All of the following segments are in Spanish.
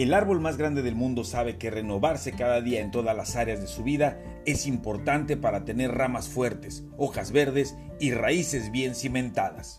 El árbol más grande del mundo sabe que renovarse cada día en todas las áreas de su vida es importante para tener ramas fuertes, hojas verdes y raíces bien cimentadas.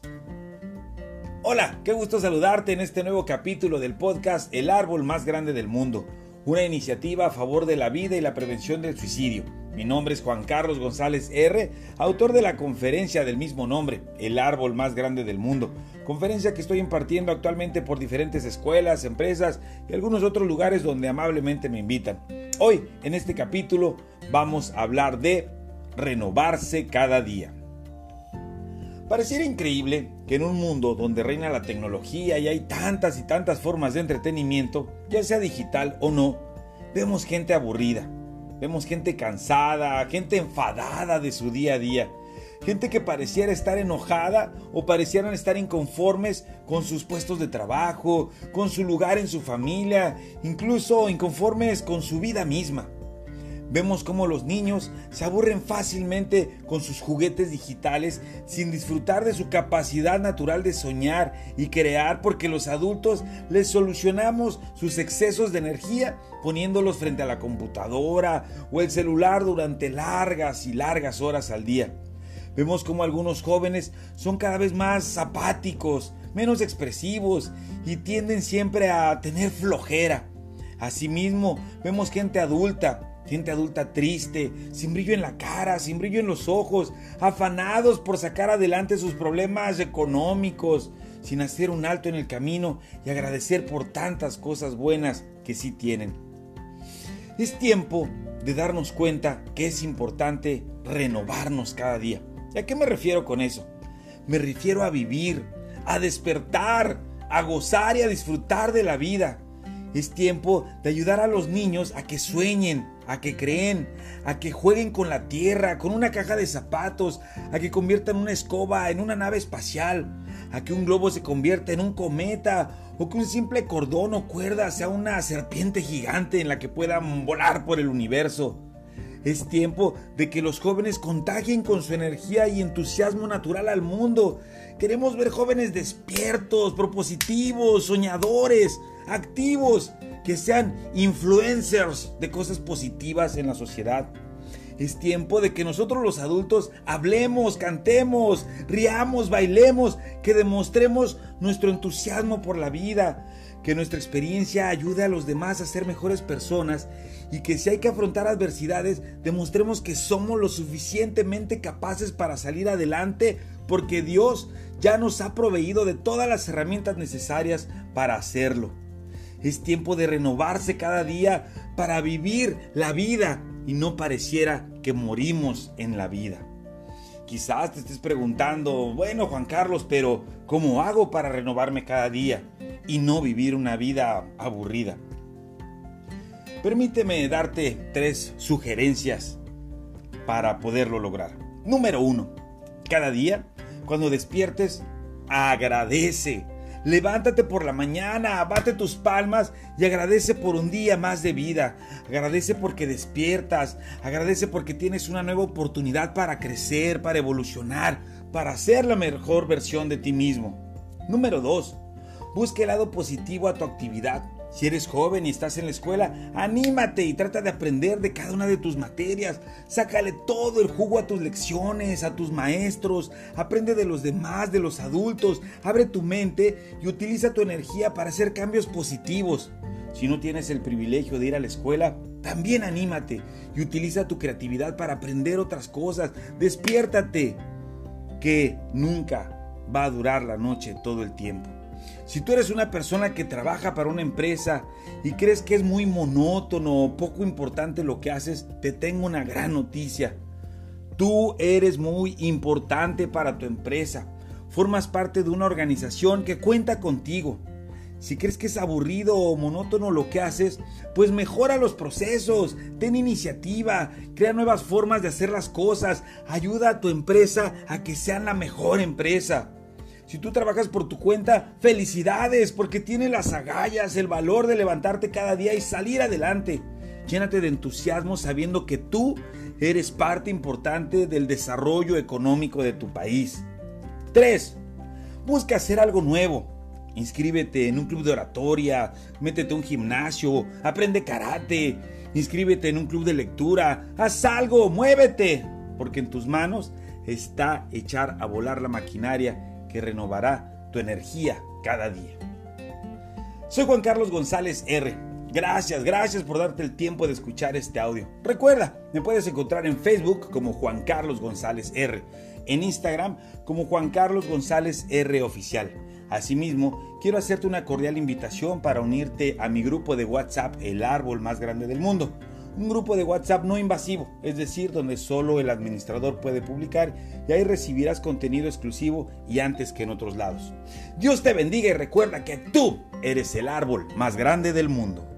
Hola, qué gusto saludarte en este nuevo capítulo del podcast El árbol más grande del mundo, una iniciativa a favor de la vida y la prevención del suicidio. Mi nombre es Juan Carlos González R., autor de la conferencia del mismo nombre, El árbol más grande del mundo, conferencia que estoy impartiendo actualmente por diferentes escuelas, empresas y algunos otros lugares donde amablemente me invitan. Hoy, en este capítulo, vamos a hablar de renovarse cada día. Pareciera increíble que en un mundo donde reina la tecnología y hay tantas y tantas formas de entretenimiento, ya sea digital o no, vemos gente aburrida Vemos gente cansada, gente enfadada de su día a día. Gente que pareciera estar enojada o parecieran estar inconformes con sus puestos de trabajo, con su lugar en su familia, incluso inconformes con su vida misma. Vemos cómo los niños se aburren fácilmente con sus juguetes digitales sin disfrutar de su capacidad natural de soñar y crear porque los adultos les solucionamos sus excesos de energía poniéndolos frente a la computadora o el celular durante largas y largas horas al día. Vemos cómo algunos jóvenes son cada vez más apáticos, menos expresivos y tienden siempre a tener flojera. Asimismo, vemos gente adulta Gente adulta triste, sin brillo en la cara, sin brillo en los ojos, afanados por sacar adelante sus problemas económicos, sin hacer un alto en el camino y agradecer por tantas cosas buenas que sí tienen. Es tiempo de darnos cuenta que es importante renovarnos cada día. ¿Y a qué me refiero con eso? Me refiero a vivir, a despertar, a gozar y a disfrutar de la vida. Es tiempo de ayudar a los niños a que sueñen, a que creen, a que jueguen con la tierra, con una caja de zapatos, a que conviertan una escoba en una nave espacial, a que un globo se convierta en un cometa o que un simple cordón o cuerda sea una serpiente gigante en la que puedan volar por el universo. Es tiempo de que los jóvenes contagien con su energía y entusiasmo natural al mundo. Queremos ver jóvenes despiertos, propositivos, soñadores, activos, que sean influencers de cosas positivas en la sociedad. Es tiempo de que nosotros los adultos hablemos, cantemos, riamos, bailemos, que demostremos nuestro entusiasmo por la vida, que nuestra experiencia ayude a los demás a ser mejores personas y que si hay que afrontar adversidades, demostremos que somos lo suficientemente capaces para salir adelante porque Dios ya nos ha proveído de todas las herramientas necesarias para hacerlo. Es tiempo de renovarse cada día para vivir la vida y no pareciera que morimos en la vida. Quizás te estés preguntando, bueno Juan Carlos, pero ¿cómo hago para renovarme cada día y no vivir una vida aburrida? Permíteme darte tres sugerencias para poderlo lograr. Número uno, cada día, cuando despiertes, agradece Levántate por la mañana, abate tus palmas y agradece por un día más de vida. Agradece porque despiertas. Agradece porque tienes una nueva oportunidad para crecer, para evolucionar, para ser la mejor versión de ti mismo. Número 2. Busca el lado positivo a tu actividad. Si eres joven y estás en la escuela, anímate y trata de aprender de cada una de tus materias. Sácale todo el jugo a tus lecciones, a tus maestros. Aprende de los demás, de los adultos. Abre tu mente y utiliza tu energía para hacer cambios positivos. Si no tienes el privilegio de ir a la escuela, también anímate y utiliza tu creatividad para aprender otras cosas. Despiértate, que nunca va a durar la noche todo el tiempo. Si tú eres una persona que trabaja para una empresa y crees que es muy monótono o poco importante lo que haces, te tengo una gran noticia. Tú eres muy importante para tu empresa. Formas parte de una organización que cuenta contigo. Si crees que es aburrido o monótono lo que haces, pues mejora los procesos, ten iniciativa, crea nuevas formas de hacer las cosas, ayuda a tu empresa a que sean la mejor empresa. Si tú trabajas por tu cuenta, felicidades porque tienes las agallas, el valor de levantarte cada día y salir adelante. Llénate de entusiasmo sabiendo que tú eres parte importante del desarrollo económico de tu país. 3. Busca hacer algo nuevo. Inscríbete en un club de oratoria, métete a un gimnasio, aprende karate, inscríbete en un club de lectura, haz algo, muévete, porque en tus manos está echar a volar la maquinaria que renovará tu energía cada día. Soy Juan Carlos González R. Gracias, gracias por darte el tiempo de escuchar este audio. Recuerda, me puedes encontrar en Facebook como Juan Carlos González R, en Instagram como Juan Carlos González R Oficial. Asimismo, quiero hacerte una cordial invitación para unirte a mi grupo de WhatsApp El Árbol Más Grande del Mundo. Un grupo de WhatsApp no invasivo, es decir, donde solo el administrador puede publicar y ahí recibirás contenido exclusivo y antes que en otros lados. Dios te bendiga y recuerda que tú eres el árbol más grande del mundo.